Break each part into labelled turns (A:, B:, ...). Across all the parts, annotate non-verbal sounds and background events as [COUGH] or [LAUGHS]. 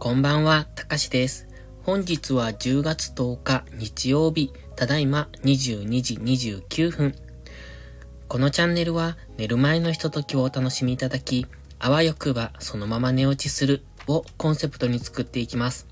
A: こんばんは、たかしです。本日は10月10日日曜日、ただいま22時29分。このチャンネルは寝る前のひとときをお楽しみいただき、あわよくばそのまま寝落ちするをコンセプトに作っていきます。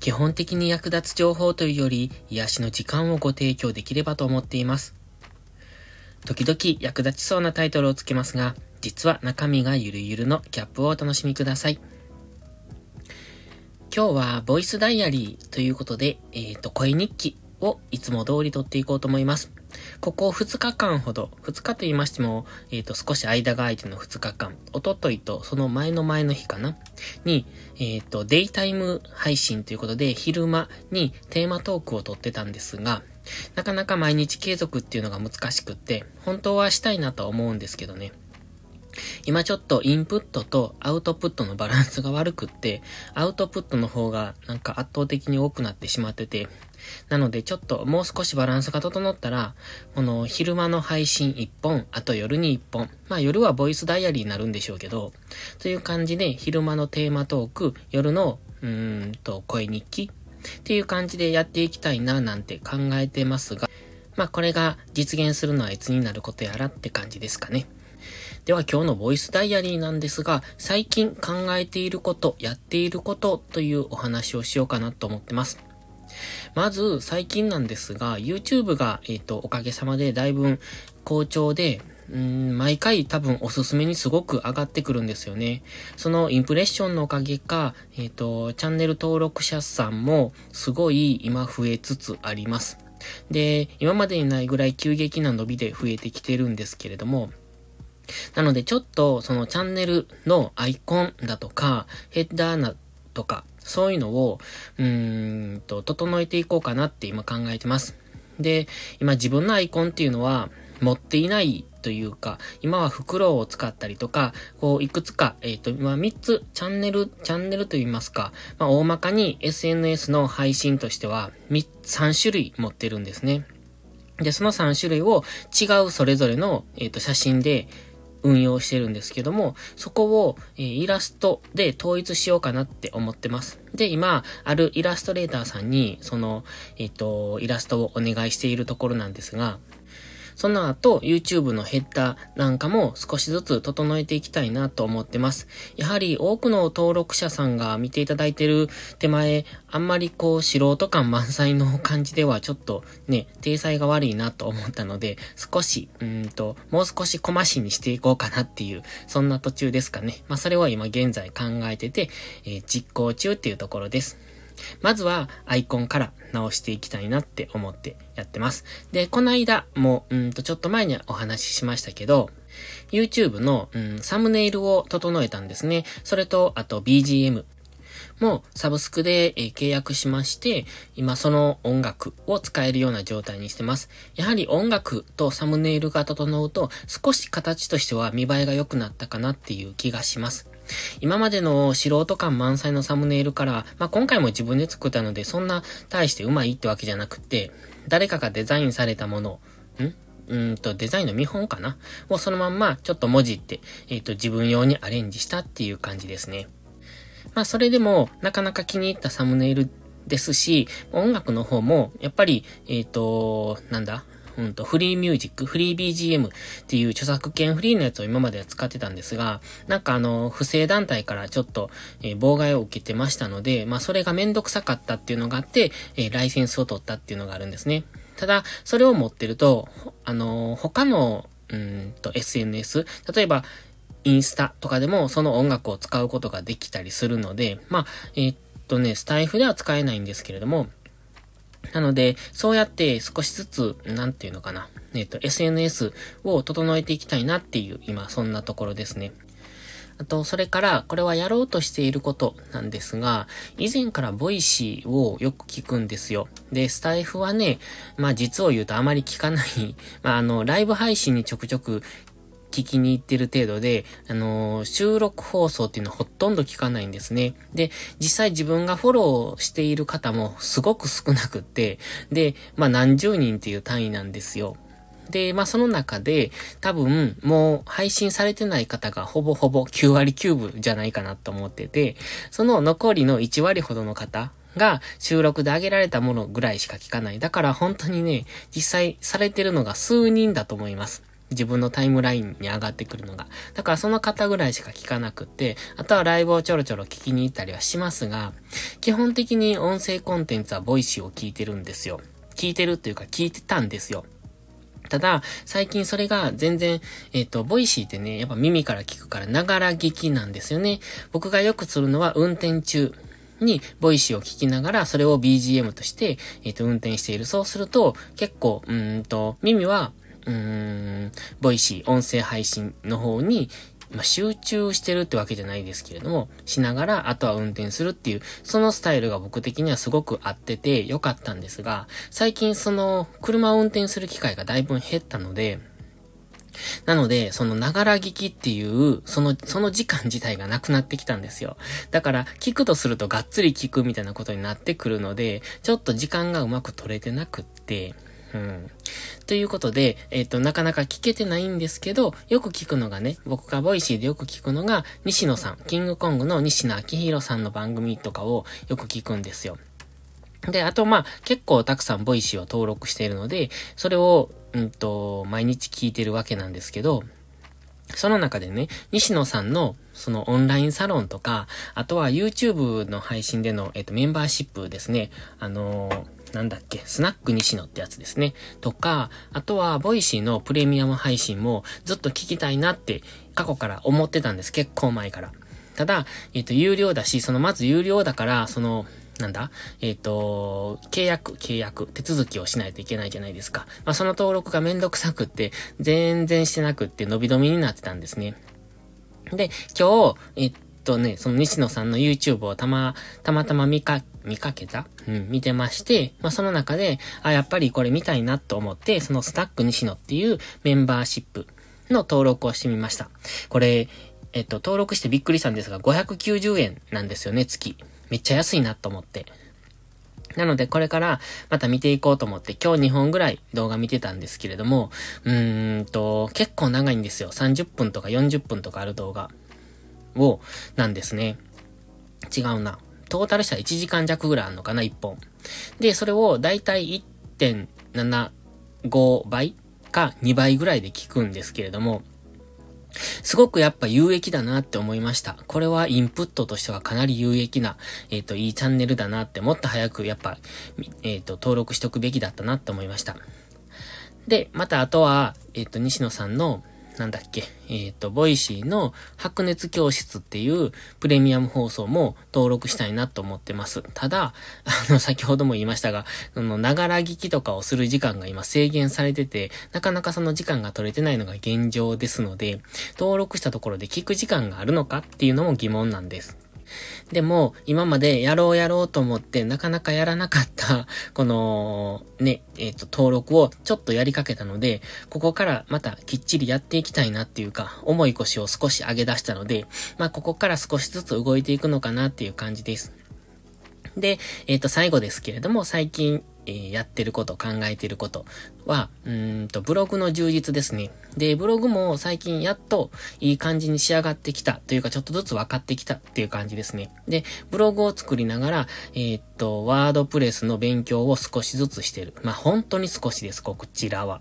A: 基本的に役立つ情報というより癒しの時間をご提供できればと思っています。時々役立ちそうなタイトルをつけますが、実は中身がゆるゆるのギャップをお楽しみください。今日はボイスダイアリーということで、えっ、ー、と、声日記をいつも通り撮っていこうと思います。ここ2日間ほど、2日と言いましても、えっ、ー、と、少し間が空いての2日間、おとといとその前の前の日かな？に、えっ、ー、と、デイタイム配信ということで、昼間にテーマトークを撮ってたんですが、なかなか毎日継続っていうのが難しくって、本当はしたいなとは思うんですけどね。今ちょっとインプットとアウトプットのバランスが悪くって、アウトプットの方がなんか圧倒的に多くなってしまってて、なのでちょっともう少しバランスが整ったら、この昼間の配信1本、あと夜に1本、まあ夜はボイスダイアリーになるんでしょうけど、という感じで昼間のテーマトーク、夜のうーんと声日記っていう感じでやっていきたいななんて考えてますが、まあこれが実現するのはいつになることやらって感じですかね。では今日のボイスダイアリーなんですが、最近考えていること、やっていることというお話をしようかなと思ってます。まず、最近なんですが、YouTube が、えっ、ー、と、おかげさまでだいぶ好調で、うん、毎回多分おすすめにすごく上がってくるんですよね。そのインプレッションのおかげか、えっ、ー、と、チャンネル登録者さんもすごい今増えつつあります。で、今までにないぐらい急激な伸びで増えてきてるんですけれども、なのでちょっとそのチャンネルのアイコンだとか、ヘッダーなとか、そういうのを、うーんと、整えていこうかなって今考えてます。で、今自分のアイコンっていうのは持っていないというか、今は袋を使ったりとか、こう、いくつか、えっ、ー、と、今3つ、チャンネル、チャンネルと言いますか、まあ、大まかに SNS の配信としては、3種類持ってるんですね。で、その3種類を違うそれぞれの、えっ、ー、と、写真で、運用してるんですけども、そこを、え、イラストで統一しようかなって思ってます。で、今、あるイラストレーターさんに、その、えっ、と、イラストをお願いしているところなんですが、その後、YouTube のヘッダーなんかも少しずつ整えていきたいなと思ってます。やはり多くの登録者さんが見ていただいてる手前、あんまりこう素人感満載の感じではちょっとね、体裁が悪いなと思ったので、少し、うんと、もう少し小増しにしていこうかなっていう、そんな途中ですかね。まあそれは今現在考えてて、えー、実行中っていうところです。まずはアイコンから直していきたいなって思ってやってます。で、この間も、うんとちょっと前にお話ししましたけど、YouTube の、うん、サムネイルを整えたんですね。それと、あと BGM もサブスクで、えー、契約しまして、今その音楽を使えるような状態にしてます。やはり音楽とサムネイルが整うと少し形としては見栄えが良くなったかなっていう気がします。今までの素人感満載のサムネイルから、まあ、今回も自分で作ったので、そんな大してうまいってわけじゃなくて、誰かがデザインされたもの、ん？うんと、デザインの見本かな？をそのまんまちょっと文字って、えっ、ー、と、自分用にアレンジしたっていう感じですね。まあ、それでも、なかなか気に入ったサムネイルですし、音楽の方も、やっぱり、えっ、ー、と、なんだ？うんと、フリーミュージック、フリー BGM っていう著作権フリーのやつを今までは使ってたんですが、なんかあの、不正団体からちょっと、えー、妨害を受けてましたので、まあそれがめんどくさかったっていうのがあって、えー、ライセンスを取ったっていうのがあるんですね。ただ、それを持ってると、あの、他の、うんと、SNS、例えば、インスタとかでもその音楽を使うことができたりするので、まあ、えー、っとね、スタイフでは使えないんですけれども、なので、そうやって少しずつ、なんていうのかな、えっ、と、SNS を整えていきたいなっていう、今、そんなところですね。あと、それから、これはやろうとしていることなんですが、以前からボイシーをよく聞くんですよ。で、スタイフはね、まあ実を言うとあまり聞かない [LAUGHS] まああの、ライブ配信にちょくちょく聞きに行ってる程度で、あのー、収録放送っていうのはほとんど聞かないんですね。で、実際自分がフォローしている方もすごく少なくって、で、まあ何十人っていう単位なんですよ。で、まあその中で多分もう配信されてない方がほぼほぼ9割9分じゃないかなと思ってて、その残りの1割ほどの方が収録で上げられたものぐらいしか聞かない。だから本当にね、実際されてるのが数人だと思います。自分のタイムラインに上がってくるのが。だからその方ぐらいしか聞かなくって、あとはライブをちょろちょろ聞きに行ったりはしますが、基本的に音声コンテンツはボイシーを聞いてるんですよ。聞いてるっていうか聞いてたんですよ。ただ、最近それが全然、えっ、ー、と、ボイシーってね、やっぱ耳から聞くから、ながら聞きなんですよね。僕がよくするのは運転中。に、ボイシーを聞きながら、それを BGM として、えっ、ー、と、運転している。そうすると、結構、うんと、耳は、うーん、ボイシー、音声配信の方に、まあ、集中してるってわけじゃないですけれども、しながら、あとは運転するっていう、そのスタイルが僕的にはすごく合ってて良かったんですが、最近その、車を運転する機会がだいぶ減ったので、なので、その、ながら聞きっていう、その、その時間自体がなくなってきたんですよ。だから、聞くとするとがっつり聞くみたいなことになってくるので、ちょっと時間がうまく取れてなくって、うん。ということで、えっ、ー、と、なかなか聞けてないんですけど、よく聞くのがね、僕がボイシーでよく聞くのが、西野さん、キングコングの西野亮廣さんの番組とかをよく聞くんですよ。で、あと、まあ、結構たくさんボイシーを登録しているので、それを、うんと、毎日聞いてるわけなんですけど、その中でね、西野さんの、そのオンラインサロンとか、あとは YouTube の配信での、えっ、と、メンバーシップですね。あのーなんだっけ、スナック西野ってやつですね。とか、あとは、ボイシーのプレミアム配信もずっと聞きたいなって過去から思ってたんです。結構前から。ただ、えっ、ー、と、有料だし、そのまず有料だから、その、なんだ？えっ、ー、と、契約、契約、手続きをしないといけないじゃないですか。まあ、その登録がめんどくさくって、全然してなくって延び延びになってたんですね。で、今日、えっとね、その西野さんの YouTube をたま、たまたま見か、見かけた？うん、見てまして、まあ、その中で、あ、やっぱりこれ見たいなと思って、そのスタック西野っていうメンバーシップの登録をしてみました。これ、えっと、登録してびっくりしたんですが、590円なんですよね、月。めっちゃ安いなと思って。なので、これからまた見ていこうと思って、今日2本ぐらい動画見てたんですけれども、うーんと、結構長いんですよ。30分とか40分とかある動画を、なんですね。違うな。トータルしたら1時間弱ぐらいあるのかな、1本。で、それをだいたい1.75倍か2倍ぐらいで聞くんですけれども、すごくやっぱ有益だなって思いました。これはインプットとしてはかなり有益な、えっ、ー、と、いいチャンネルだなってもっと早くやっぱ、えっ、ー、と、登録しとくべきだったなって思いました。で、またあとは、えっ、ー、と、西野さんの、なんだっけ、えっ、ー、と、ボイシーの白熱教室っていうプレミアム放送も登録したいなと思ってます。ただ、あの、先ほども言いましたが、その、ながら聞きとかをする時間が今制限されてて、なかなかその時間が取れてないのが現状ですので、登録したところで聞く時間があるのかっていうのも疑問なんです。でも、今までやろうやろうと思ってなかなかやらなかった、[LAUGHS] この、ね、えっ、ー、と、登録をちょっとやりかけたので、ここからまたきっちりやっていきたいなっていうか、重い腰を少し上げ出したので、まあ、ここから少しずつ動いていくのかなっていう感じです。で、えっ、ー、と、最後ですけれども、最近、え、やってること、考えてることは、うんと、ブログの充実ですね。で、ブログも最近やっといい感じに仕上がってきたというか、ちょっとずつ分かってきたっていう感じですね。で、ブログを作りながら、えー、っと、ワードプレスの勉強を少しずつしてる。まあ、本当に少しです、こちらは。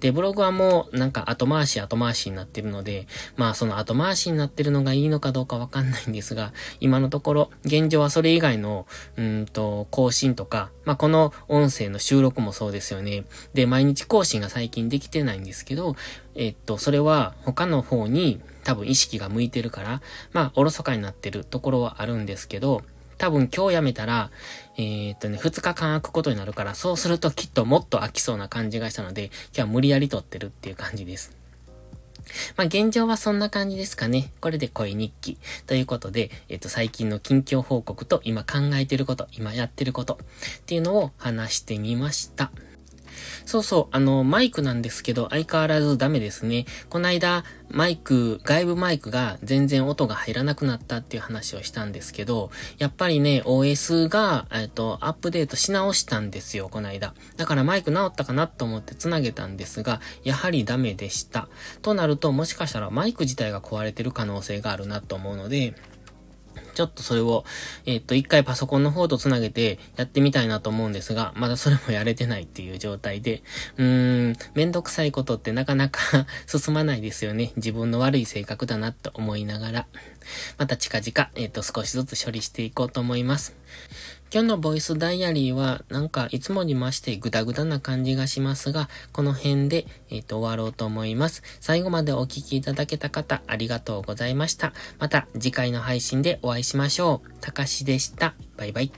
A: で、ブログはもうなんか後回し後回しになってるので、まあその後回しになってるのがいいのかどうかわかんないんですが、今のところ現状はそれ以外の、うんと、更新とか、まあこの音音声の収録もそうですよね。で、毎日更新が最近できてないんですけど、えっと、それは他の方に多分意識が向いてるから、まあおろそかになってるところはあるんですけど、多分今日やめたら、えー、っとね、2日間空くことになるから、そうするときっともっと飽きそうな感じがしたので、今日は無理やり撮ってるっていう感じです。まあ、現状はそんな感じですかね。これで声日記。ということで、えっと、最近の近況報告と今考えてること、今やってることっていうのを話してみました。そうそう、あの、マイクなんですけど、相変わらずダメですね。こないだ、マイク、外部マイクが全然音が入らなくなったっていう話をしたんですけど、やっぱりね、OS が、えっと、アップデートし直したんですよ、こないだ。だからマイク直ったかなと思って繋げたんですが、やはりダメでした。となると、もしかしたらマイク自体が壊れてる可能性があるなと思うので、ちょっとそれを、えっと、一回パソコンの方と繋げてやってみたいなと思うんですが、まだそれもやれてないっていう状態で、うーん、めんどくさいことってなかなか [LAUGHS] 進まないですよね。自分の悪い性格だなと思いながら。また近々、えっと、少しずつ処理していこうと思います。今日のボイスダイアリーはなんかいつもに増してグダグダな感じがしますが、この辺で、えっ、ー、と終わろうと思います。最後までお聴きいただけた方ありがとうございました。また次回の配信でお会いしましょう。たかしでした。バイバイ。